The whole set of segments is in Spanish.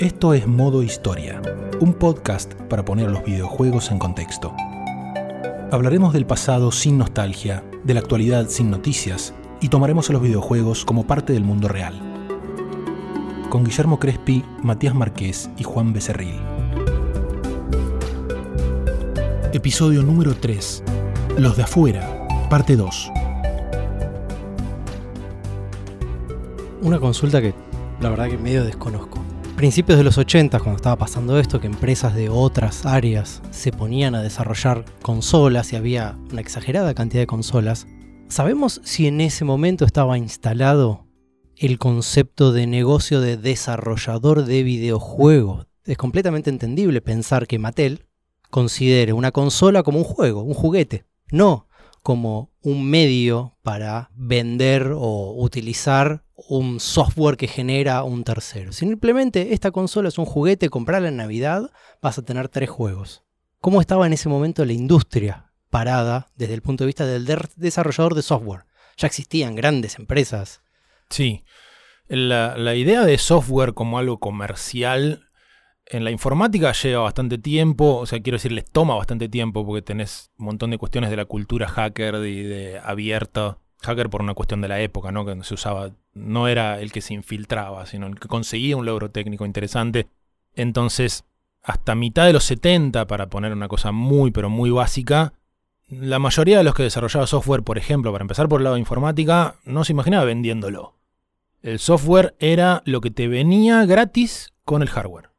Esto es Modo Historia, un podcast para poner los videojuegos en contexto. Hablaremos del pasado sin nostalgia, de la actualidad sin noticias y tomaremos a los videojuegos como parte del mundo real. Con Guillermo Crespi, Matías Marqués y Juan Becerril. Episodio número 3. Los de afuera, parte 2. Una consulta que la verdad que medio desconozco. Principios de los 80, cuando estaba pasando esto, que empresas de otras áreas se ponían a desarrollar consolas y había una exagerada cantidad de consolas, ¿sabemos si en ese momento estaba instalado el concepto de negocio de desarrollador de videojuegos? Es completamente entendible pensar que Mattel considere una consola como un juego, un juguete, no como un medio para vender o utilizar un software que genera un tercero. Simplemente esta consola es un juguete, comprarla en Navidad, vas a tener tres juegos. ¿Cómo estaba en ese momento la industria parada desde el punto de vista del desarrollador de software? Ya existían grandes empresas. Sí, la, la idea de software como algo comercial en la informática lleva bastante tiempo, o sea, quiero decir, les toma bastante tiempo porque tenés un montón de cuestiones de la cultura hacker y de abierta. Hacker por una cuestión de la época, ¿no? Que se usaba, no era el que se infiltraba, sino el que conseguía un logro técnico interesante. Entonces, hasta mitad de los 70, para poner una cosa muy, pero muy básica, la mayoría de los que desarrollaba software, por ejemplo, para empezar por el lado de informática, no se imaginaba vendiéndolo. El software era lo que te venía gratis con el hardware.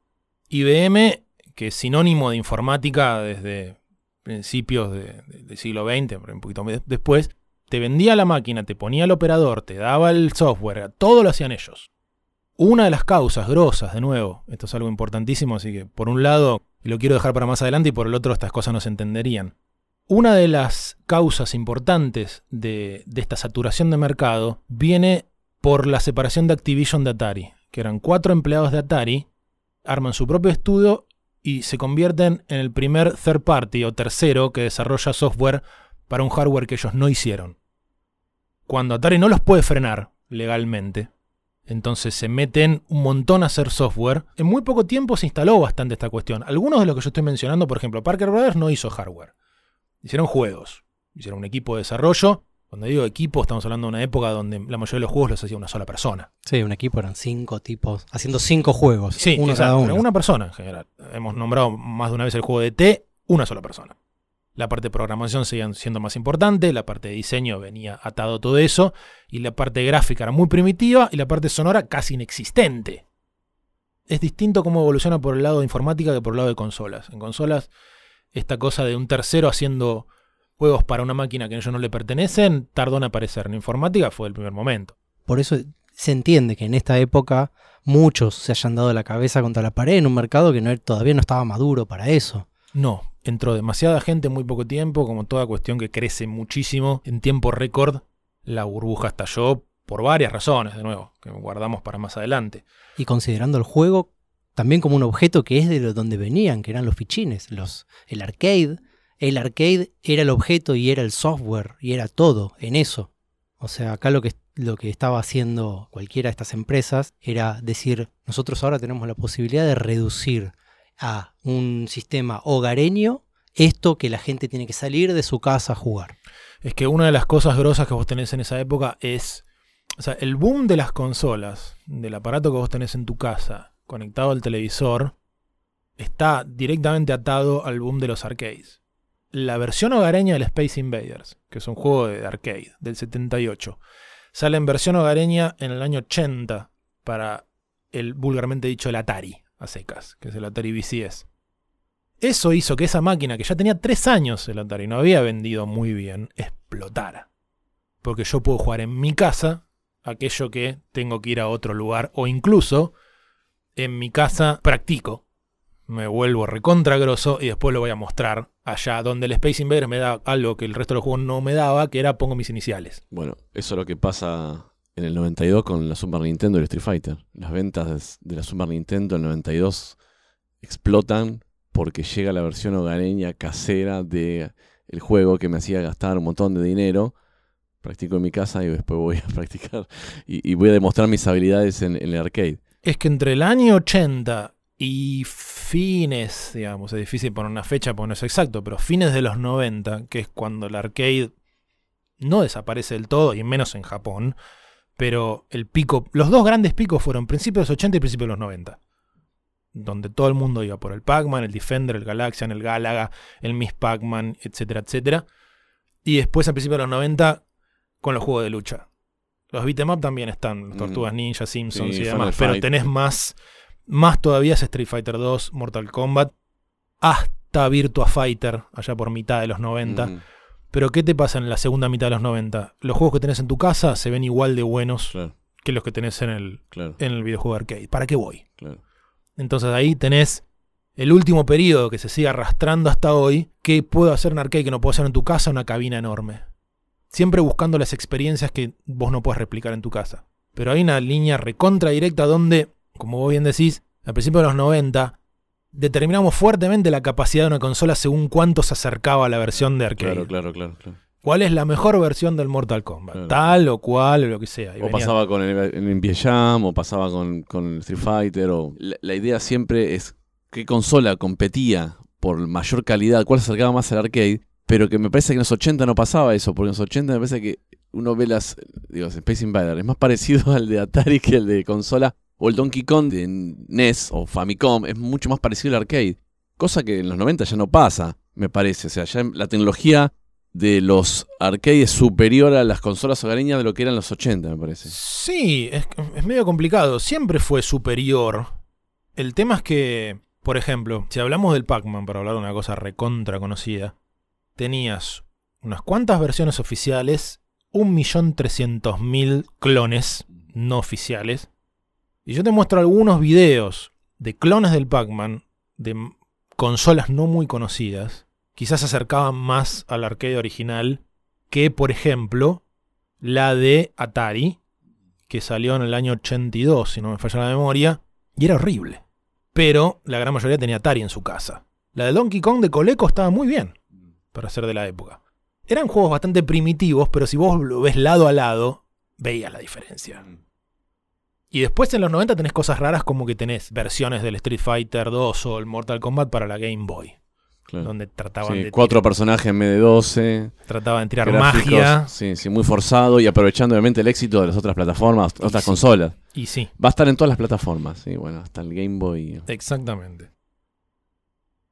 IBM, que es sinónimo de informática desde principios del siglo XX, un poquito después, te vendía la máquina, te ponía el operador, te daba el software, todo lo hacían ellos. Una de las causas grosas, de nuevo, esto es algo importantísimo, así que por un lado, lo quiero dejar para más adelante, y por el otro estas cosas no se entenderían. Una de las causas importantes de, de esta saturación de mercado viene por la separación de Activision de Atari, que eran cuatro empleados de Atari arman su propio estudio y se convierten en el primer third party o tercero que desarrolla software para un hardware que ellos no hicieron. Cuando Atari no los puede frenar legalmente, entonces se meten un montón a hacer software. En muy poco tiempo se instaló bastante esta cuestión. Algunos de los que yo estoy mencionando, por ejemplo, Parker Brothers no hizo hardware. Hicieron juegos. Hicieron un equipo de desarrollo cuando digo equipo, estamos hablando de una época donde la mayoría de los juegos los hacía una sola persona. Sí, un equipo eran cinco tipos, haciendo cinco juegos. Sí, uno cada uno. una persona en general. Hemos nombrado más de una vez el juego de T, una sola persona. La parte de programación seguía siendo más importante, la parte de diseño venía atado todo eso, y la parte gráfica era muy primitiva y la parte sonora casi inexistente. Es distinto cómo evoluciona por el lado de informática que por el lado de consolas. En consolas, esta cosa de un tercero haciendo juegos para una máquina que a ellos no le pertenecen, tardó en aparecer. En informática fue el primer momento. Por eso se entiende que en esta época muchos se hayan dado la cabeza contra la pared en un mercado que todavía no estaba maduro para eso. No, entró demasiada gente en muy poco tiempo, como toda cuestión que crece muchísimo en tiempo récord. La burbuja estalló por varias razones, de nuevo, que guardamos para más adelante. Y considerando el juego también como un objeto que es de donde venían, que eran los fichines, los, el arcade, el arcade era el objeto y era el software y era todo en eso. O sea, acá lo que, lo que estaba haciendo cualquiera de estas empresas era decir, nosotros ahora tenemos la posibilidad de reducir a un sistema hogareño esto que la gente tiene que salir de su casa a jugar. Es que una de las cosas grosas que vos tenés en esa época es, o sea, el boom de las consolas, del aparato que vos tenés en tu casa, conectado al televisor, está directamente atado al boom de los arcades la versión hogareña del Space Invaders, que es un juego de arcade del 78. Sale en versión hogareña en el año 80 para el vulgarmente dicho el Atari a secas, que es el Atari VCS. Eso hizo que esa máquina, que ya tenía 3 años el Atari, no había vendido muy bien, explotara. Porque yo puedo jugar en mi casa aquello que tengo que ir a otro lugar o incluso en mi casa practico me vuelvo recontra grosso y después lo voy a mostrar allá, donde el Space Invader me da algo que el resto de los juegos no me daba, que era pongo mis iniciales. Bueno, eso es lo que pasa en el 92 con la Super Nintendo y el Street Fighter. Las ventas de la Super Nintendo en el 92 explotan porque llega la versión hogareña casera de juego que me hacía gastar un montón de dinero. Practico en mi casa y después voy a practicar y, voy a demostrar mis habilidades en, en el arcade. es que entre el año 80 y fines, digamos, es difícil poner una fecha porque no es exacto, pero fines de los 90, que es cuando el arcade no desaparece del todo, y menos en Japón, pero el pico, los dos grandes picos fueron principios de los 80 y principios de los 90 donde todo el mundo iba por el Pac-Man, el Defender, el Galaxian, el Galaga, el Miss Pac-Man, etcétera, etcétera. Y después, a principios de los 90, con los juegos de lucha. Los beat'em up también están, Mm. Tortugas Ninja, Simpsons Sí, y demás, pero tenés más, más todavía es Street Fighter 2, Mortal Kombat, hasta Virtua Fighter, allá por mitad de los 90. Mm, Pero ¿qué te pasa en la segunda mitad de los 90? Los juegos que tenés en tu casa se ven igual de buenos claro, que los que tenés en el, claro, en el videojuego arcade. ¿Para qué voy? claro. Entonces ahí tenés el último periodo que se sigue arrastrando hasta hoy. ¿Qué puedo hacer en arcade que no puedo hacer en tu casa? Una cabina enorme. Siempre buscando las experiencias que vos no puedes replicar en tu casa. Pero hay una línea recontra directa donde, como vos bien decís, al principio de los 90, determinamos fuertemente la capacidad de una consola según cuánto se acercaba a la versión de arcade. Claro, claro, claro, claro. ¿Cuál es la mejor versión del Mortal Kombat? Claro. Tal o cual o lo que sea. Y O venía- pasaba con el, el NBA Jam, o pasaba con, con el Street Fighter. O... La, la idea siempre es qué consola competía por mayor calidad, cuál se acercaba más al arcade. Pero que me parece que en los 80 no pasaba eso, porque en los 80 me parece que uno ve las. Digo, Space Invader es más parecido al de Atari que el de consola. O el Donkey Kong de NES o Famicom es mucho más parecido al arcade. Cosa que en los 90 ya no pasa, me parece. O sea, ya la tecnología de los arcades es superior a las consolas hogareñas de lo que eran los 80, me parece. Sí, es, es medio complicado. Siempre fue superior. El tema es que, por ejemplo, si hablamos del Pac-Man, para hablar de una cosa recontra conocida, tenías unas cuantas versiones oficiales, 1.300.000 clones no oficiales. Y yo te muestro algunos videos de clones del Pac-Man de consolas no muy conocidas. Quizás se acercaban más al arcade original que, por ejemplo, la de Atari, que salió en el año 82, si no me falla la memoria, y era horrible. Pero la gran mayoría tenía Atari en su casa. La de Donkey Kong de Coleco estaba muy bien, para ser de la época. Eran juegos bastante primitivos, pero si vos lo ves lado a lado, veías la diferencia. Y después en los 90 tenés cosas raras como que tenés versiones del Street Fighter 2 o el Mortal Kombat para la Game Boy, Claro. donde trataban, Sí, de, cuatro tirar, personajes en vez de 12. trataban de tirar gráficos, magia. Sí, sí, muy forzado y aprovechando obviamente el éxito de las otras plataformas, otras sí. consolas. Y sí, Va a estar en todas las plataformas, sí, bueno, hasta el Game Boy. Exactamente.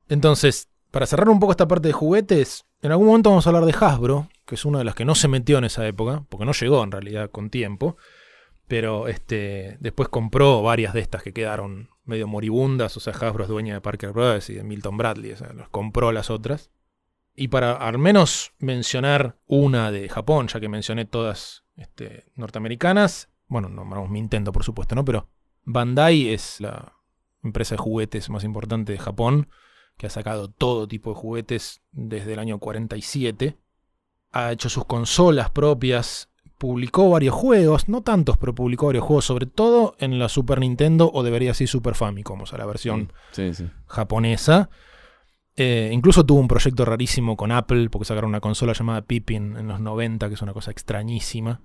Entonces, para cerrar un poco esta parte de juguetes, en algún momento vamos a hablar de Hasbro, que es una de las que no se metió en esa época, porque no llegó en realidad con tiempo, pero este, después compró varias de estas que quedaron medio moribundas, o sea, Hasbro es dueña de Parker Brothers y de Milton Bradley, o sea, los compró las otras. Y para al menos mencionar una de Japón, ya que mencioné todas este, norteamericanas, bueno, nombramos Nintendo por supuesto, ¿no? Pero Bandai es la empresa de juguetes más importante de Japón, que ha sacado todo tipo de juguetes desde el año 47. Ha hecho sus consolas propias, publicó varios juegos, no tantos, pero publicó varios juegos, sobre todo en la Super Nintendo o debería ser Super Famicom, o sea, la versión Sí, sí. japonesa. Eh, incluso tuvo un proyecto rarísimo con Apple, porque sacaron una consola llamada Pippin en los 90, que es una cosa extrañísima.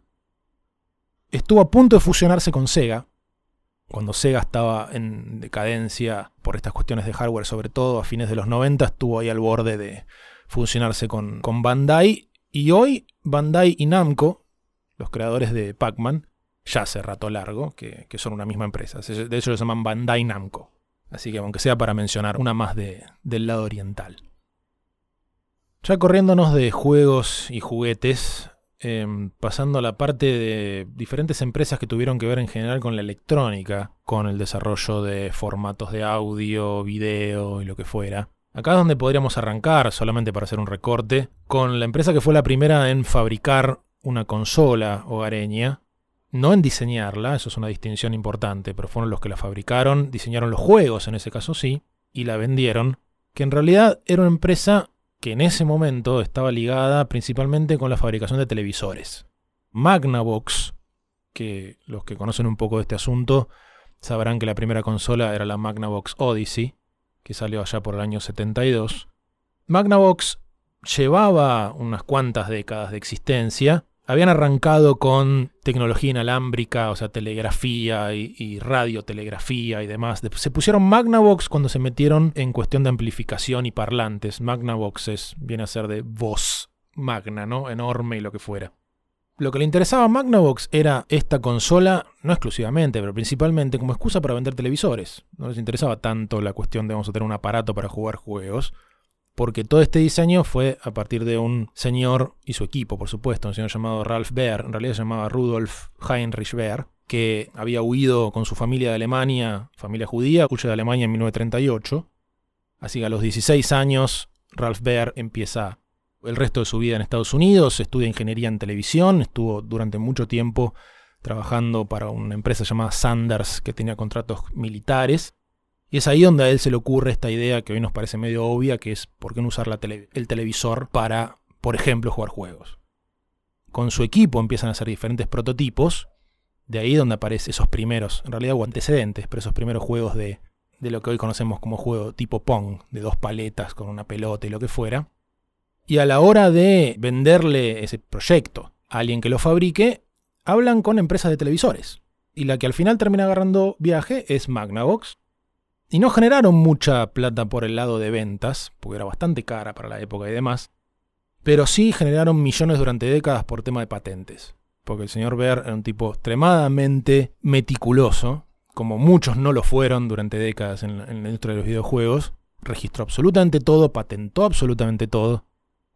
Estuvo a punto de fusionarse con Sega, cuando Sega estaba en decadencia por estas cuestiones de hardware, sobre todo a fines de los 90, estuvo ahí al borde de fusionarse con, con Bandai. Y hoy Bandai y Namco, los creadores de Pac-Man, ya hace rato largo, que, que son una misma empresa. De hecho, lo llaman Bandai Namco. Así que aunque sea para mencionar una más de- del lado oriental. Ya corriéndonos de juegos y juguetes, em, pasando a la parte de diferentes empresas que tuvieron que ver en general con la electrónica, con el desarrollo de formatos de audio, video y lo que fuera. Acá es donde podríamos arrancar, solamente para hacer un recorte, con la empresa que fue la primera en fabricar una consola hogareña, no en diseñarla, eso es una distinción importante, pero fueron los que la fabricaron, diseñaron los juegos en ese caso sí, y la vendieron, que en realidad era una empresa que en ese momento estaba ligada principalmente con la fabricación de televisores. Magnavox, que los que conocen un poco de este asunto sabrán que la primera consola era la Magnavox Odyssey, que salió allá por el año 72. Magnavox llevaba unas cuantas décadas de existencia, habían arrancado con tecnología inalámbrica, o sea, telegrafía y, radiotelegrafía y demás. Se pusieron Magnavox cuando se metieron en cuestión de amplificación y parlantes. Magnavox es, viene a ser de voz magna, ¿no? Enorme y lo que fuera. Lo que le interesaba a Magnavox era esta consola, no exclusivamente, pero principalmente como excusa para vender televisores. No les interesaba tanto la cuestión de vamos a tener un aparato para jugar juegos, porque todo este diseño fue a partir de un señor y su equipo, por supuesto, un señor llamado Ralph Baer, en realidad se llamaba Rudolf Heinrich Baer, que había huido con su familia de Alemania, familia judía, huye de Alemania en 1938. Así que a los 16 años, Ralph Baer empieza el resto de su vida en Estados Unidos, estudia ingeniería en televisión, estuvo durante mucho tiempo trabajando para una empresa llamada Sanders que tenía contratos militares. Y es ahí donde a él se le ocurre esta idea que hoy nos parece medio obvia, que es por qué no usar el televisor para, por ejemplo, jugar juegos. Con su equipo empiezan a hacer diferentes prototipos, de ahí donde aparecen esos primeros, en realidad o antecedentes, pero esos primeros juegos de, de lo que hoy conocemos como juego tipo Pong, de dos paletas con una pelota y lo que fuera. Y a la hora de venderle ese proyecto a alguien que lo fabrique, hablan con empresas de televisores. Y la que al final termina agarrando viaje es Magnavox. Y no generaron mucha plata por el lado de ventas, porque era bastante cara para la época y demás. Pero sí generaron millones durante décadas por tema de patentes. Porque el señor Baer era un tipo extremadamente meticuloso, como muchos no lo fueron durante décadas en la industria de los videojuegos. Registró absolutamente todo, patentó absolutamente todo.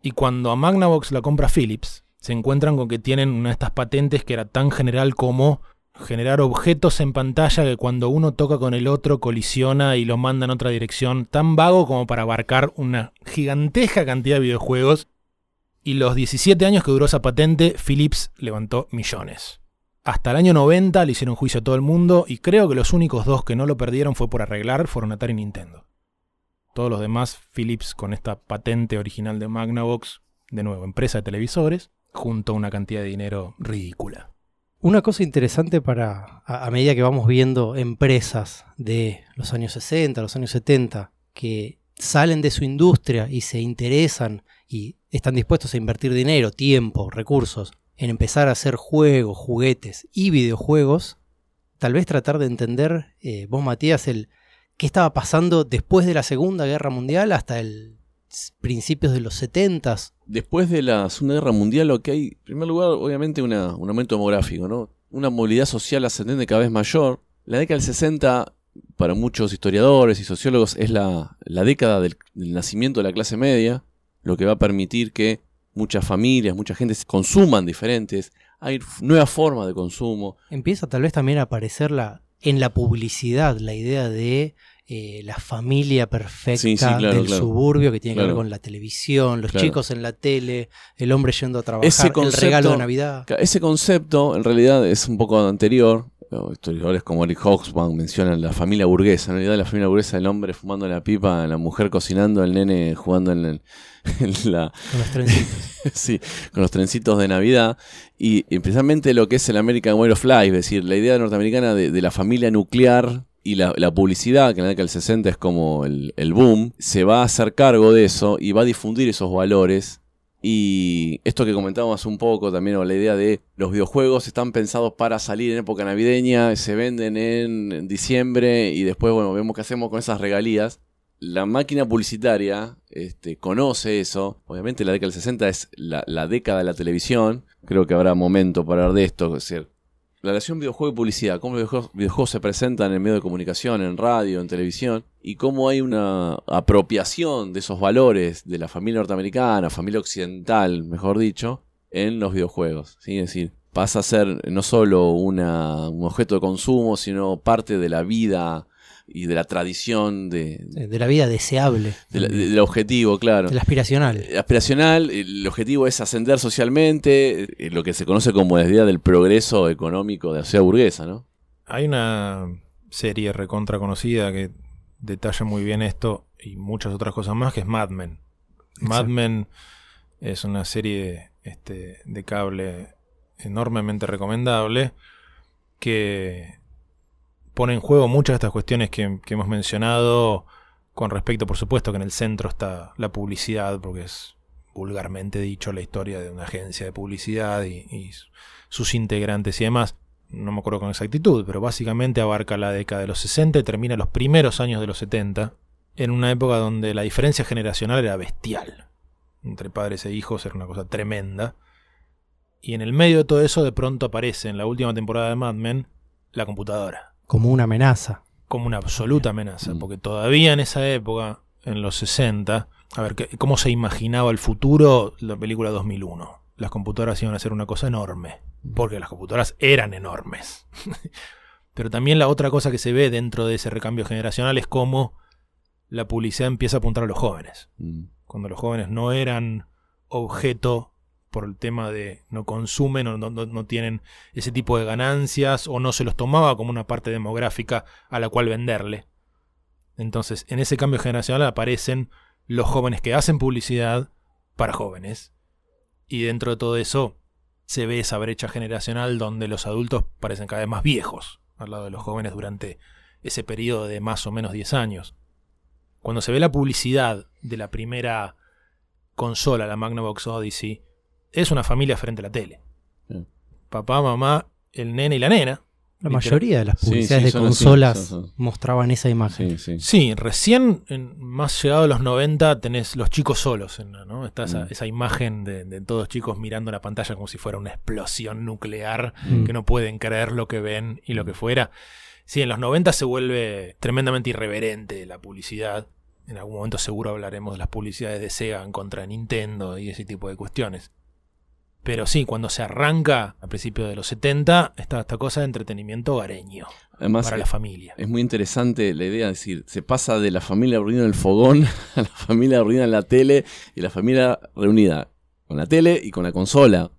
Y cuando a Magnavox la compra Philips, se encuentran con que tienen una de estas patentes que era tan general como generar objetos en pantalla que cuando uno toca con el otro colisiona y lo manda en otra dirección, tan vago como para abarcar una gigantesca cantidad de videojuegos. Y los 17 años que duró esa patente, Philips levantó millones. Hasta el año 90 le hicieron juicio a todo el mundo y creo que los únicos dos que no lo perdieron fue por arreglar fueron Atari y Nintendo. Todos los demás, Philips con esta patente original de Magnavox, de nuevo, empresa de televisores, junto a una cantidad de dinero ridícula. Una cosa interesante para, a, medida que vamos viendo empresas de los años 60, los años 70, que salen de su industria y se interesan y están dispuestos a invertir dinero, tiempo, recursos en empezar a hacer juegos, juguetes y videojuegos, tal vez tratar de entender, eh, vos Matías, el, qué estaba pasando después de la Segunda Guerra Mundial hasta el principios de los 70 Después de la Segunda Guerra Mundial lo que hay, en primer lugar, obviamente un aumento demográfico, ¿no? Una movilidad social ascendente cada vez mayor. La década del 60, para muchos historiadores y sociólogos, es la, década del, nacimiento de la clase media, lo que va a permitir que muchas familias, mucha gente consuman diferentes, hay nuevas formas de consumo. Empieza tal vez también a aparecer la, en la publicidad la idea de eh, la familia perfecta del suburbio que tiene que ver con la televisión, los chicos en la tele, el hombre yendo a trabajar, el regalo de Navidad. Ese concepto en realidad es un poco anterior. Historiadores como Eric Hobsbawm mencionan la familia burguesa. En realidad, la familia burguesa, el hombre fumando la pipa, la mujer cocinando, el nene jugando en, el, la. Con los trencitos. sí, con los trencitos de Navidad. Y, especialmente lo que es el American Way of Life, es decir, la idea norteamericana de, la familia nuclear y la, publicidad, que en la década del 60 es como el, boom, se va a hacer cargo de eso y va a difundir esos valores. Y esto que comentábamos un poco también, o la idea de los videojuegos están pensados para salir en época navideña, se venden en diciembre y después, bueno, vemos qué hacemos con esas regalías la máquina publicitaria este, conoce eso. Obviamente la década del 60 es la, década de la televisión. Creo que habrá momento para hablar de esto. Es decir, la relación videojuego y publicidad, cómo los videojuegos, se presentan en medio de comunicación, en radio, en televisión, y cómo hay una apropiación de esos valores de la familia norteamericana, familia occidental, mejor dicho, en los videojuegos. ¿sí? Es decir, pasa a ser no solo un objeto de consumo, sino parte de la vida y de la tradición de... De la vida deseable. del objetivo, claro. El aspiracional. El aspiracional, el objetivo es ascender socialmente, eh, lo que se conoce como la idea del progreso económico de la sociedad burguesa, ¿no? Hay una serie recontra conocida que detalla muy bien esto y muchas otras cosas más, que es Mad Men. Mad Men es una serie este, de cable enormemente recomendable que pone en juego muchas de estas cuestiones que, hemos mencionado, con respecto, por supuesto, que en el centro está la publicidad, porque es vulgarmente dicho, la historia de una agencia de publicidad y, y sus integrantes y demás. No me acuerdo con exactitud, pero básicamente abarca la década de los 60 y termina los primeros años de los 70, en una época donde la diferencia generacional era bestial. Entre padres e hijos era una cosa tremenda. Y en el medio de todo eso, de pronto aparece en la última temporada de Mad Men la computadora. Como una amenaza. Como una absoluta amenaza. Mm. Porque todavía en esa época, en los 60, a ver, ¿qué- ¿cómo se imaginaba el futuro? La película 2001. Las computadoras iban a ser una cosa enorme. Porque las computadoras eran enormes. Pero también la otra cosa que se ve dentro de ese recambio generacional es cómo la publicidad empieza a apuntar a los jóvenes Mm. cuando los jóvenes no eran objeto por el tema de no consumen o no, tienen ese tipo de ganancias o no se los tomaba como una parte demográfica a la cual venderle. Entonces, en ese cambio generacional aparecen los jóvenes que hacen publicidad para jóvenes. Y dentro de todo eso se ve esa brecha generacional donde los adultos parecen cada vez más viejos al lado de los jóvenes durante ese periodo de más o menos 10 años cuando se ve la publicidad de la primera consola, la Magnavox Odyssey, es una familia frente a la tele. Sí. Papá, mamá, el nene y la nena. La mayoría de las publicidades sí, de así, consolas son- son. mostraban esa imagen. Sí, sí. Sí, recién, en- más llegado a los 90, tenés los chicos solos. en la- ¿no? Está esa, Mm. esa imagen de, de todos chicos mirando la pantalla como si fuera una explosión nuclear, Mm. que no pueden creer lo que ven y lo que fuera. Sí, en los 90 se vuelve tremendamente irreverente la publicidad. En algún momento seguro hablaremos de las publicidades de Sega en contra de Nintendo y ese tipo de cuestiones. Pero sí, cuando se arranca a principios de los 70, está esta cosa de entretenimiento hogareño Además, para la familia. es muy interesante la idea, es decir, se pasa de la familia reunida en el fogón a la familia reunida en la tele y la familia reunida con la tele y con la consola.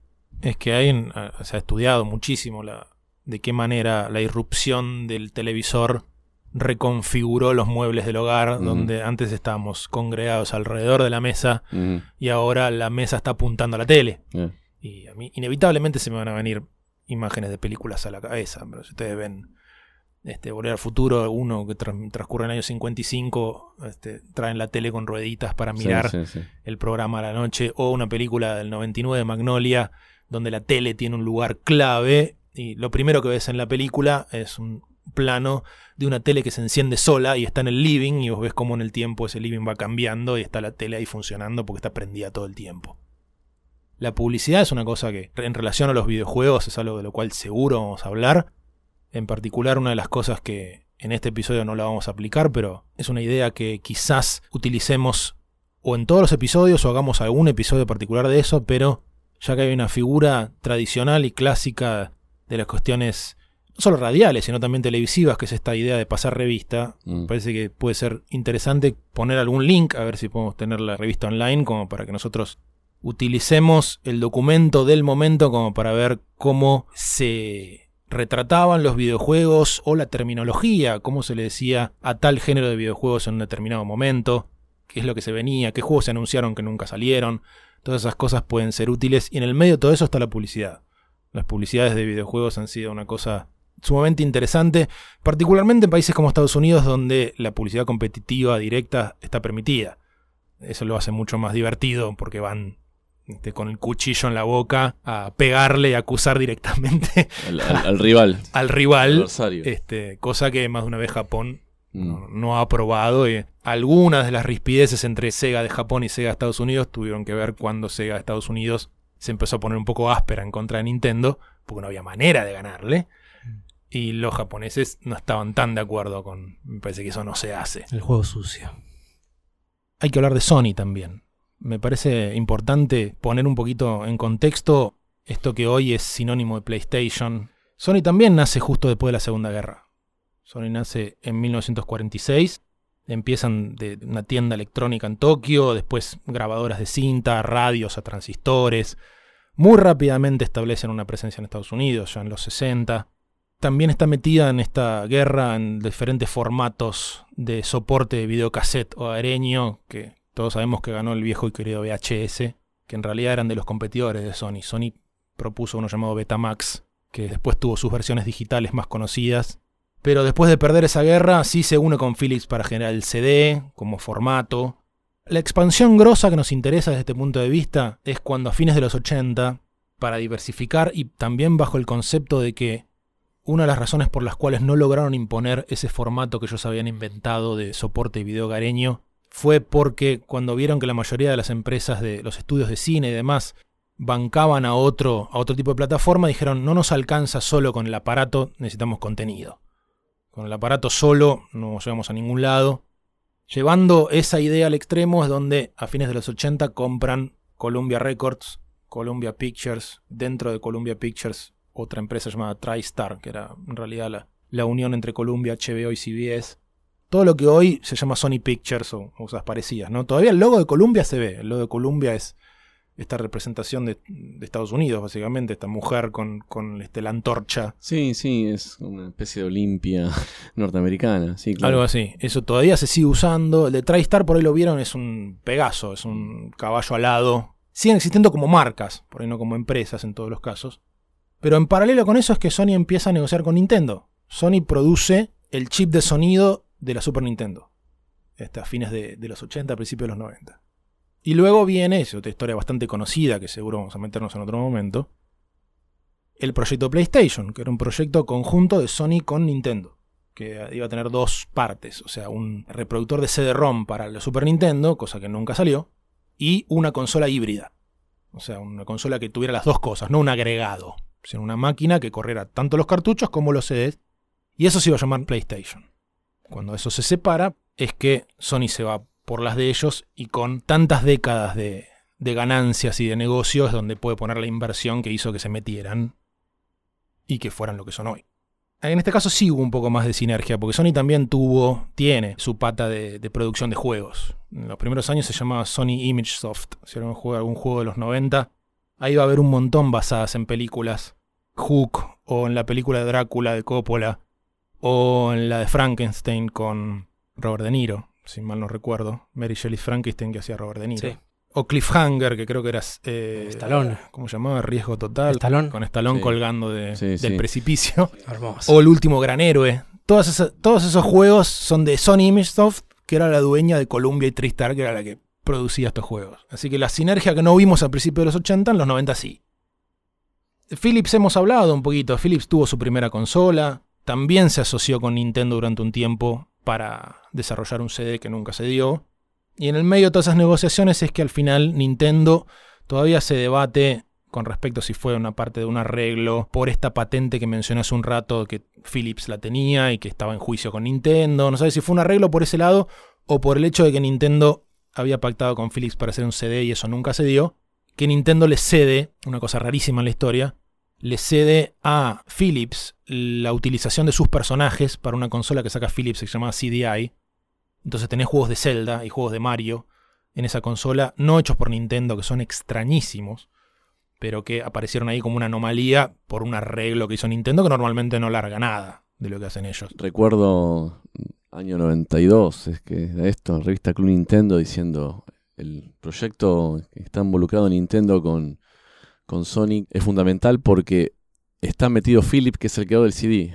Es que hay, se ha estudiado muchísimo la, de qué manera la irrupción del televisor reconfiguró los muebles del hogar, donde antes estábamos congregados alrededor de la mesa Mm, y ahora la mesa está apuntando a la tele. eh. Y a mí inevitablemente se me van a venir imágenes de películas a la cabeza, pero si ustedes ven este, Volver al Futuro, uno que tras- transcurre en el año 55, este, traen la tele con rueditas para Sí, mirar sí, sí. el programa a la noche, o una película del 99 de Magnolia, donde la tele tiene un lugar clave, y lo primero que ves en la película es un plano de una tele que se enciende sola y está en el living, y vos ves cómo en el tiempo ese living va cambiando y está la tele ahí funcionando porque está prendida todo el tiempo. La publicidad es una cosa que en relación a los videojuegos es algo de lo cual seguro vamos a hablar. En particular una de las cosas que en este episodio no la vamos a aplicar, pero es una idea que quizás utilicemos o en todos los episodios o hagamos algún episodio particular de eso, pero ya que hay una figura tradicional y clásica de las cuestiones no solo radiales, sino también televisivas, que es esta idea de pasar revista, Mm. me parece que puede ser interesante poner algún link, a ver si podemos tener la revista online, como para que nosotros utilicemos el documento del momento como para ver cómo se retrataban los videojuegos o la terminología, cómo se le decía a tal género de videojuegos en un determinado momento, qué es lo que se venía, qué juegos se anunciaron que nunca salieron. Todas esas cosas pueden ser útiles y en el medio de todo eso está la publicidad. Las publicidades de videojuegos han sido una cosa sumamente interesante, particularmente en países como Estados Unidos donde la publicidad competitiva directa está permitida. Eso lo hace mucho más divertido porque van este, con el cuchillo en la boca a pegarle y acusar directamente Al, al- al rival, al al rival, adversario. este, cosa que más de una vez Japón Mm. no, no ha aprobado. Y algunas de las rispideces entre Sega de Japón y Sega de Estados Unidos tuvieron que ver cuando Sega de Estados Unidos se empezó a poner un poco áspera en contra de Nintendo, porque no había manera de ganarle. Y los japoneses no estaban tan de acuerdo con. Me parece que eso no se hace. El juego sucio. Hay que hablar de Sony también. Me parece importante poner un poquito en contexto esto que hoy es sinónimo de PlayStation. Sony también nace justo después de la Segunda Guerra. Sony nace en 1946. Empiezan de una tienda electrónica en Tokio, después grabadoras de cinta, radios a transistores. Muy rápidamente establecen una presencia en Estados Unidos, ya en los 60. También está metida en esta guerra en diferentes formatos de soporte de videocassette o areño, que todos sabemos que ganó el viejo y querido VHS, que en realidad eran de los competidores de Sony. Sony propuso uno llamado Betamax, que después tuvo sus versiones digitales más conocidas. Pero después de perder esa guerra, sí se une con Philips para generar el CD como formato. La expansión grosa que nos interesa desde este punto de vista es cuando a fines de los 80, para diversificar y también bajo el concepto de que una de las razones por las cuales no lograron imponer ese formato que ellos habían inventado de soporte video gareño fue porque cuando vieron que la mayoría de las empresas de los estudios de cine y demás bancaban a otro, a otro tipo de plataforma, dijeron no nos alcanza solo con el aparato, necesitamos contenido. Con el aparato solo no llegamos a ningún lado. Llevando esa idea al extremo es donde a fines de los 80 compran Columbia Records, Columbia Pictures, dentro de Columbia Pictures otra empresa llamada TriStar, que era en realidad la, la unión entre Columbia, HBO y CBS. Todo lo que hoy se llama Sony Pictures o cosas parecidas, ¿no? Todavía el logo de Columbia se ve, el logo de Columbia es esta representación de, de Estados Unidos, básicamente, esta mujer con, con este, la antorcha. Sí, sí, es una especie de Olimpia norteamericana, sí, claro. Algo así. Eso todavía se sigue usando. El de TriStar, por ahí lo vieron, es un Pegaso, es un caballo alado. Siguen existiendo como marcas, por ahí no como empresas en todos los casos. Pero en paralelo con eso es que Sony empieza a negociar con Nintendo. Sony produce el chip de sonido de la Super Nintendo. Este, a fines de, los 80, principios de los 90. Y luego viene, es otra historia bastante conocida, que seguro vamos a meternos en otro momento, el proyecto PlayStation, que era un proyecto conjunto de Sony con Nintendo, que iba a tener dos partes, o sea, un reproductor de CD-ROM para la Super Nintendo, cosa que nunca salió, y una consola híbrida. O sea, una consola que tuviera las dos cosas, no un agregado, sino una máquina que corriera tanto los cartuchos como los CDs, y eso se iba a llamar PlayStation. Cuando eso se separa, es que Sony se va por las de ellos y con tantas décadas de, ganancias y de negocios donde puede poner la inversión que hizo que se metieran y que fueran lo que son hoy. En este caso sí hubo un poco más de sinergia, porque Sony también tuvo, tiene su pata de, producción de juegos. En los primeros años se llamaba Sony Image Soft. Si era un juego, algún juego de los 90, ahí va a haber un montón basadas en películas. Hook, o en la película de Drácula de Coppola, o en la de Frankenstein con Robert De Niro si mal no recuerdo. Mary Shelley Frankenstein que hacía Robert De Niro. Sí. O Cliffhanger, que creo que era. Eh, Stallone. ¿Cómo se llamaba? Riesgo Total. Stallone. Con Stallone Sí. colgando de- Sí, del sí. precipicio. Hermoso. O El último gran héroe. Todas esas- todos esos juegos son de Sony Imagesoft, que era la dueña de Columbia y TriStar, que era la que producía estos juegos. Así que la sinergia que no vimos al principio de los 80, en los 90 sí. Philips hemos hablado un poquito. Philips tuvo su primera consola. También se asoció con Nintendo durante un tiempo para desarrollar un CD que nunca se dio. Y en el medio de todas esas negociaciones es que al final Nintendo todavía se debate con respecto a si fue una parte de un arreglo por esta patente que mencioné hace un rato que Philips la tenía y que estaba en juicio con Nintendo. No sabe si fue un arreglo por ese lado o por el hecho de que Nintendo había pactado con Philips para hacer un CD y eso nunca se dio. Que Nintendo le cede, una cosa rarísima en la historia, le cede a Philips la utilización de sus personajes para una consola que saca Philips que se llama CDI. Entonces tenés juegos de Zelda y juegos de Mario en esa consola, no hechos por Nintendo, que son extrañísimos, pero que aparecieron ahí como una anomalía por un arreglo que hizo Nintendo que normalmente no larga nada de lo que hacen ellos. Recuerdo año 92, es que era esto, revista Club Nintendo diciendo el proyecto que está involucrado Nintendo con, con Sony es fundamental porque está metido Philip, que es el creador del CD.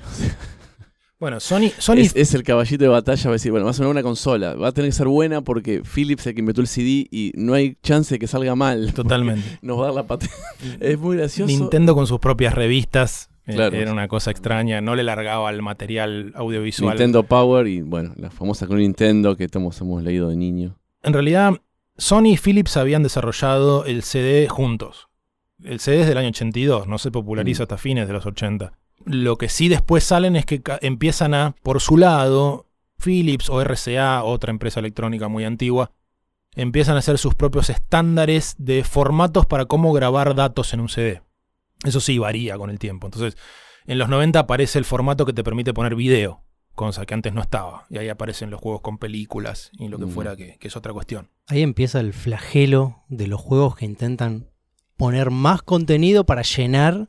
Bueno, Sony, Sony Es, es el caballito de batalla, va a decir, bueno, va a sonar una consola, va a tener que ser buena porque Philips es el que inventó el CD y no hay chance de que salga mal. totalmente. Nos va a dar la patente. Es muy gracioso. Nintendo con sus propias revistas eh, Claro. era una cosa extraña, no le largaba el material audiovisual. Nintendo Power y bueno, la famosa Club Nintendo que todos hemos leído de niño. En realidad, Sony y Philips habían desarrollado el CD juntos. El CD es del año 82, no se populariza Mm. hasta fines de los 80. Lo que sí después salen es que empiezan a, por su lado, Philips o RCA, otra empresa electrónica muy antigua, empiezan a hacer sus propios estándares de formatos para cómo grabar datos en un CD. Eso sí varía con el tiempo. Entonces, en los 90 aparece el formato que te permite poner video, cosa que antes no estaba. Y ahí aparecen los juegos con películas y lo que Mm. fuera, que, que es otra cuestión. Ahí empieza el flagelo de los juegos que intentan poner más contenido para llenar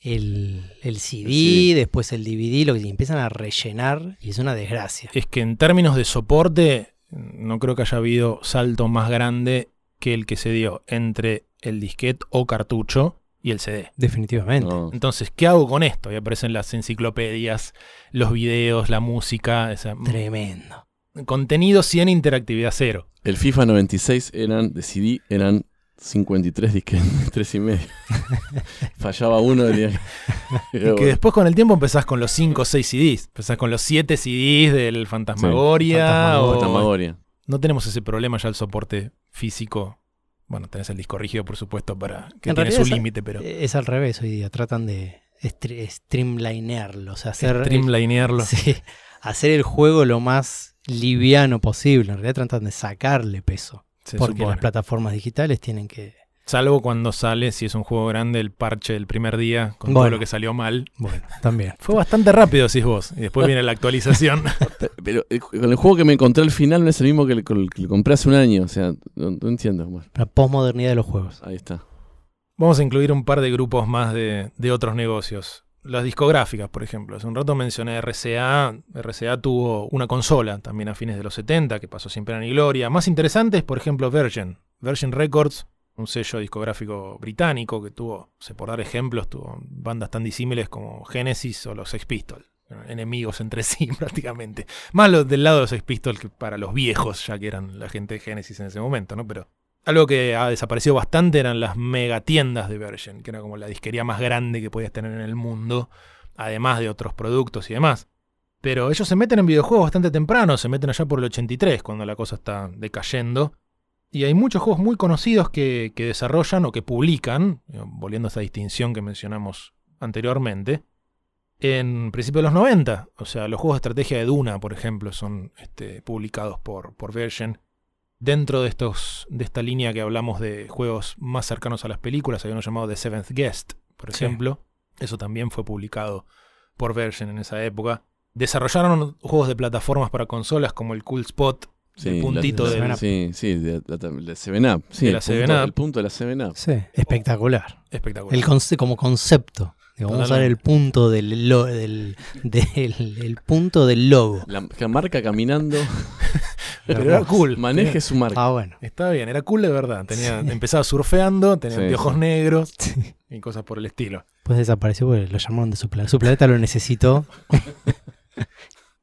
el, el CD, Sí. después el DVD, lo que y empiezan a rellenar y es una desgracia. es que en términos de soporte, no creo que haya habido salto más grande que el que se dio entre el disquete o cartucho y el CD. Definitivamente. No. Entonces, ¿qué hago con esto? Y aparecen las enciclopedias, los videos, la música. esa- Tremendo. contenido 100, interactividad 0. El FIFA 96 eran, de CD, eran 53 disques, 3 y medio. Fallaba uno. Tenía que... Y que después con el tiempo empezás con los 5 o 6 CDs. Empezás con los 7 CDs del Fantasmagoria. Fantasmagoria. o- Fantasmagoria. No tenemos ese problema ya el soporte físico. Bueno, tenés el disco rígido, por supuesto, para que En tiene su límite, pero Es al revés hoy día. Tratan de streamlinearlo. O sea, hacer, streamlinearlo. sí, hacer el juego lo más liviano posible. En realidad tratan de sacarle peso. Se porque supone. las plataformas digitales tienen que. Salvo cuando sale, si es un juego grande, el parche del primer día con todo lo que salió mal. Bueno, también. Fue bastante rápido, decís vos. Y después viene la actualización. Pe- Pero con el juego que me encontré al final no es el mismo que el, con el que lo compré hace un año. O sea, no, no entiendo. Bueno, La posmodernidad de los juegos. ahí está. Vamos a incluir un par de grupos más de, de otros negocios. Las discográficas, por ejemplo. Hace un rato mencioné RCA. RCA tuvo una consola también a fines de los 70 que pasó sin pena ni gloria. Más interesante es, por ejemplo, Virgin. Virgin Records, un sello discográfico británico que tuvo, sé, por dar ejemplos, tuvo bandas tan disímiles como Genesis o los Sex Pistols. Enemigos entre sí prácticamente. Más los del lado de los Sex Pistols que para los viejos, ya que eran la gente de Genesis en ese momento, ¿no? Pero algo que ha desaparecido bastante eran las megatiendas de Virgin, que era como la disquería más grande que podías tener en el mundo, además de otros productos y demás. Pero ellos se meten en videojuegos bastante temprano, se meten allá por el 83, cuando la cosa está decayendo. Y hay muchos juegos muy conocidos que, que desarrollan o que publican, eh, volviendo a esa distinción que mencionamos anteriormente, en principio de los 90. O sea, los juegos de estrategia de Duna, por ejemplo, son este, publicados por, por Virgin. Dentro de, estos, de esta línea que hablamos de juegos más cercanos a las películas, hay uno llamado The Seventh Guest, por Sí. ejemplo. Eso también fue publicado por Virgin en esa época. Desarrollaron juegos de plataformas para consolas como el Cool Spot, el puntito la- del- Seven Up. Sí, sí, de, la- de 7-Up. Sí, De el la punto- 7-Up. El punto de la 7-Up. Sí, espectacular. espectacular. El conce- como concepto. Vamos a ver el punto del, lo- del, del- el punto del logo. La, la marca caminando. Pero era cool. Maneje su marca. Ah, bueno. Estaba bien, era cool de verdad. Tenía, Empezaba surfeando, tenía Sí, anteojos sí. negros y cosas por el estilo. Pues desapareció porque lo llamaron de su planeta. Su planeta lo necesitó.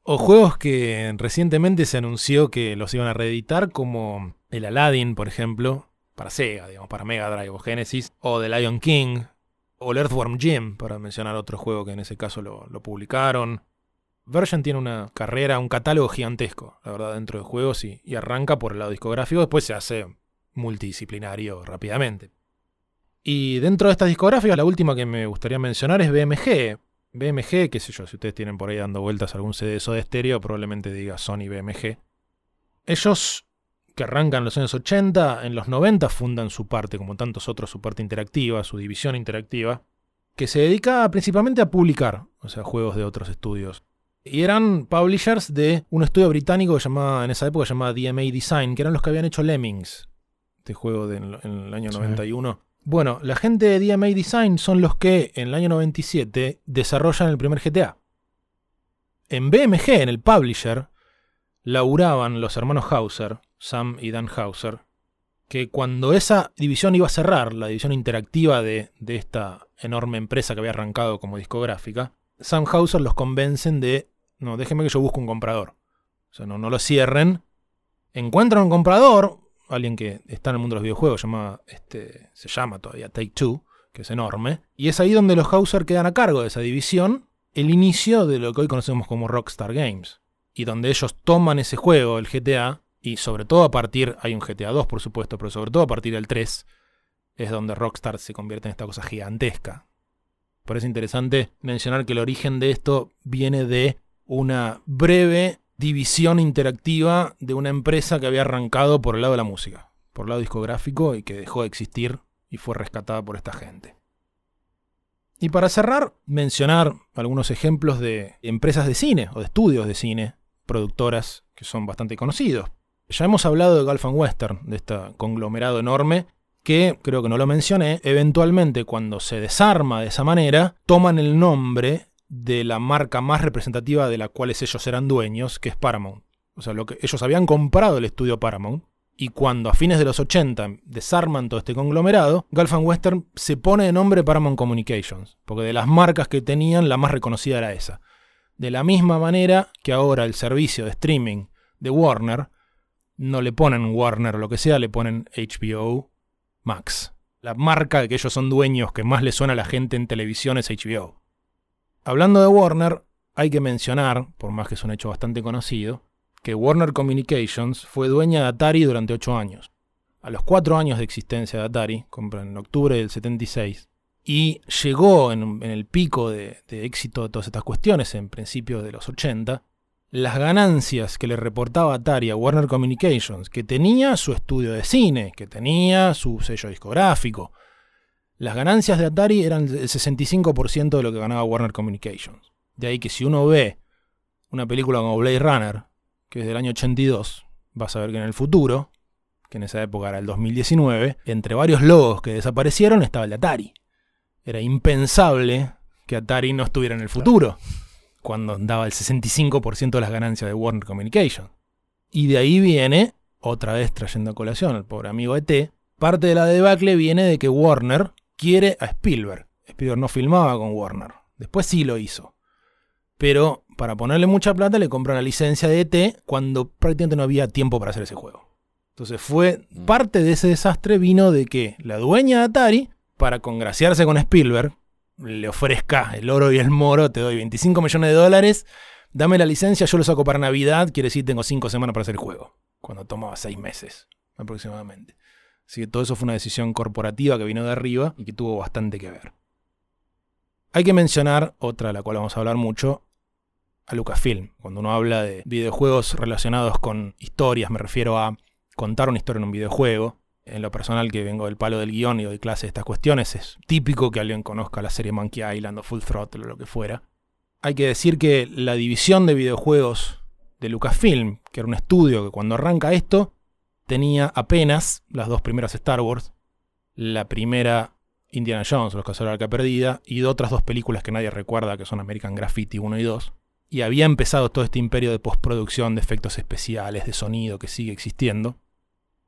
O juegos que recientemente se anunció que los iban a reeditar, como el Aladdin, por ejemplo, para Sega, digamos, para Mega Drive o Genesis, o The Lion King, o el Earthworm Jim, para mencionar otro juego que en ese caso lo, lo publicaron. Virgin tiene una carrera, un catálogo gigantesco, la verdad, dentro de juegos y, arranca por el lado discográfico, después se hace multidisciplinario rápidamente. Y dentro de estas discográficas, la última que me gustaría mencionar es BMG. BMG, qué sé yo, si ustedes tienen por ahí dando vueltas algún CD de Soda Stereo, probablemente diga Sony BMG. Ellos, que arrancan en los años 80, en los 90 fundan su parte, como tantos otros, su parte interactiva, su división interactiva, que se dedica principalmente a publicar, o sea, juegos de otros estudios. Y eran publishers de un estudio británico que llamaba, en esa época llamaba DMA Design, que eran los que habían hecho Lemmings, este juego de en, en el año Sí. 91. Bueno, la gente de DMA Design son los que en el año 97 desarrollan el primer GTA. En BMG, en el publisher, laburaban los hermanos Hauser, Sam y Dan Hauser, que cuando esa división iba a cerrar, la división interactiva de, de esta enorme empresa que había arrancado como discográfica, Sam Hauser los convencen de, no, déjenme que yo busque un comprador. O sea, no, no lo cierren. Encuentran un comprador, alguien que está en el mundo de los videojuegos, llama, este, se llama todavía Take Two, que es enorme. Y es ahí donde los Hauser quedan a cargo de esa división, el inicio de lo que hoy conocemos como Rockstar Games. Y donde ellos toman ese juego, el GTA, y sobre todo a partir, hay un GTA 2 por supuesto, pero sobre todo a partir del 3, es donde Rockstar se convierte en esta cosa gigantesca. Por eso es interesante mencionar que el origen de esto viene de una breve división interactiva de una empresa que había arrancado por el lado de la música, por el lado discográfico y que dejó de existir y fue rescatada por esta gente. Y para cerrar, mencionar algunos ejemplos de empresas de cine o de estudios de cine, productoras que son bastante conocidos. Ya hemos hablado de Gulf Western, de este conglomerado enorme, que creo que no lo mencioné, eventualmente cuando se desarma de esa manera, toman el nombre de la marca más representativa de la cual ellos eran dueños, que es Paramount. O sea, lo que ellos habían comprado el estudio Paramount, y cuando a fines de los 80 desarman todo este conglomerado, Gulf and Western se pone de nombre Paramount Communications, porque de las marcas que tenían, la más reconocida era esa. De la misma manera que ahora el servicio de streaming de Warner, no le ponen Warner lo que sea, le ponen HBO Max. La marca de que ellos son dueños que más le suena a la gente en televisión es HBO. Hablando de Warner, hay que mencionar, por más que es un hecho bastante conocido, que Warner Communications fue dueña de Atari durante 8 años. A los 4 años de existencia de Atari, en octubre del 76, y llegó en, el pico de, de, éxito de todas estas cuestiones, en principios de los 80, las ganancias que le reportaba Atari a Warner Communications, que tenía su estudio de cine, que tenía su sello discográfico, las ganancias de Atari eran el 65% de lo que ganaba Warner Communications. De ahí que si uno ve una película como Blade Runner, que es del año 82, vas a ver que en el futuro, que en esa época era el 2019, entre varios logos que desaparecieron estaba el de Atari. Era impensable que Atari no estuviera en el futuro cuando daba el 65% de las ganancias de Warner Communications. Y de ahí viene, otra vez trayendo a colación al pobre amigo ET, parte de la debacle viene de que Warner quiere a Spielberg. Spielberg no filmaba con Warner, después sí lo hizo. Pero para ponerle mucha plata le compran la licencia de ET cuando prácticamente no había tiempo para hacer ese juego. Entonces fue mm. parte de ese desastre vino de que la dueña de Atari, para congraciarse con Spielberg, le ofrezca el oro y el moro, te doy 25 millones de dólares, dame la licencia, yo lo saco para Navidad, quiere decir tengo 5 semanas para hacer el juego, cuando tomaba 6 meses aproximadamente. Así que todo eso fue una decisión corporativa que vino de arriba y que tuvo bastante que ver. Hay que mencionar, otra de la cual vamos a hablar mucho, a Lucasfilm. Cuando uno habla de videojuegos relacionados con historias, me refiero a contar una historia en un videojuego, en lo personal que vengo del palo del guion y doy clase de estas cuestiones, es típico que alguien conozca la serie Monkey Island o Full Throttle o lo que fuera. Hay que decir que la división de videojuegos de Lucasfilm, que era un estudio que cuando arranca esto, tenía apenas las dos primeras Star Wars, la primera Indiana Jones, Los Cazadores de Arca Perdida, y otras dos películas que nadie recuerda, que son American Graffiti 1 y 2. Y había empezado todo este imperio de postproducción, de efectos especiales, de sonido que sigue existiendo.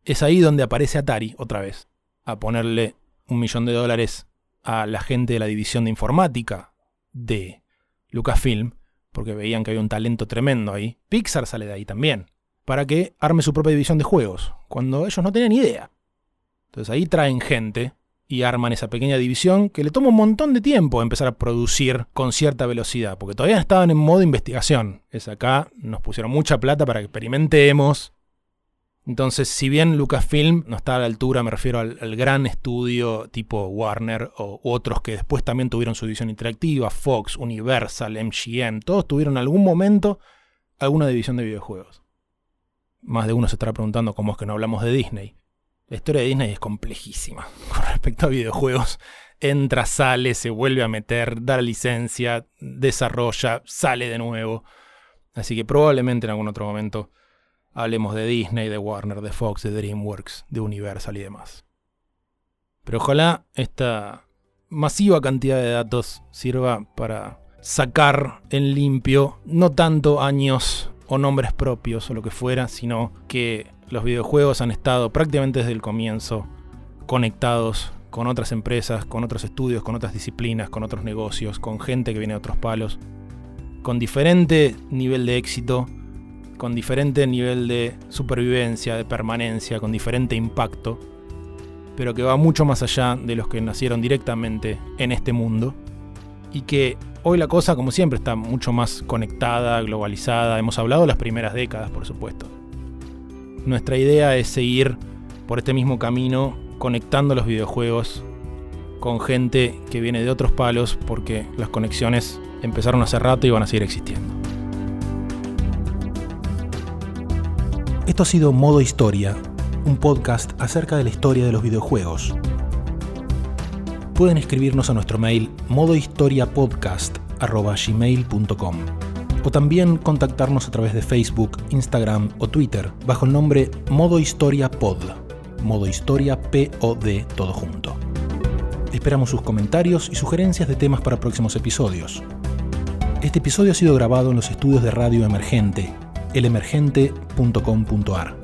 Es ahí donde aparece Atari otra vez, a ponerle un millón de dólares a la gente de la división de informática de Lucasfilm, porque veían que había un talento tremendo ahí. Pixar sale de ahí también, para que arme su propia división de juegos, cuando ellos no tenían idea. Entonces ahí traen gente y arman esa pequeña división que le toma un montón de tiempo empezar a producir con cierta velocidad, porque todavía estaban en modo investigación. Es acá, nos pusieron mucha plata para que experimentemos entonces, si bien Lucasfilm no está a la altura, me refiero al, gran estudio tipo Warner o, otros que después también tuvieron su división interactiva, Fox, Universal, MGM, todos tuvieron en algún momento alguna división de videojuegos. Más de uno se estará preguntando cómo es que no hablamos de Disney. La historia de Disney es complejísima con respecto a videojuegos. Entra, sale, se vuelve a meter, da licencia, desarrolla, sale de nuevo. Así que probablemente en algún otro momento Hablemos de Disney, de Warner, de Fox, de DreamWorks, de Universal y demás. Pero ojalá esta masiva cantidad de datos sirva para sacar en limpio no tanto años o nombres propios o lo que fuera, sino que los videojuegos han estado prácticamente desde el comienzo conectados con otras empresas, con otros estudios, con otras disciplinas, con otros negocios, con gente que viene de otros palos, con diferente nivel de éxito con diferente nivel de supervivencia, de permanencia, con diferente impacto, pero que va mucho más allá de los que nacieron directamente en este mundo y que hoy la cosa, como siempre, está mucho más conectada, globalizada. Hemos hablado las primeras décadas, por supuesto. Nuestra idea es seguir por este mismo camino, conectando los videojuegos con gente que viene de otros palos, porque las conexiones empezaron hace rato y van a seguir existiendo. Esto ha sido Modo Historia, un podcast acerca de la historia de los videojuegos. Pueden escribirnos a nuestro mail modohistoriapodcast.gmail.com o también contactarnos a través de Facebook, Instagram o Twitter bajo el nombre Modo Historia Pod. Modo Historia POD todo junto. Esperamos sus comentarios y sugerencias de temas para próximos episodios. Este episodio ha sido grabado en los estudios de Radio Emergente elemergente.com.ar.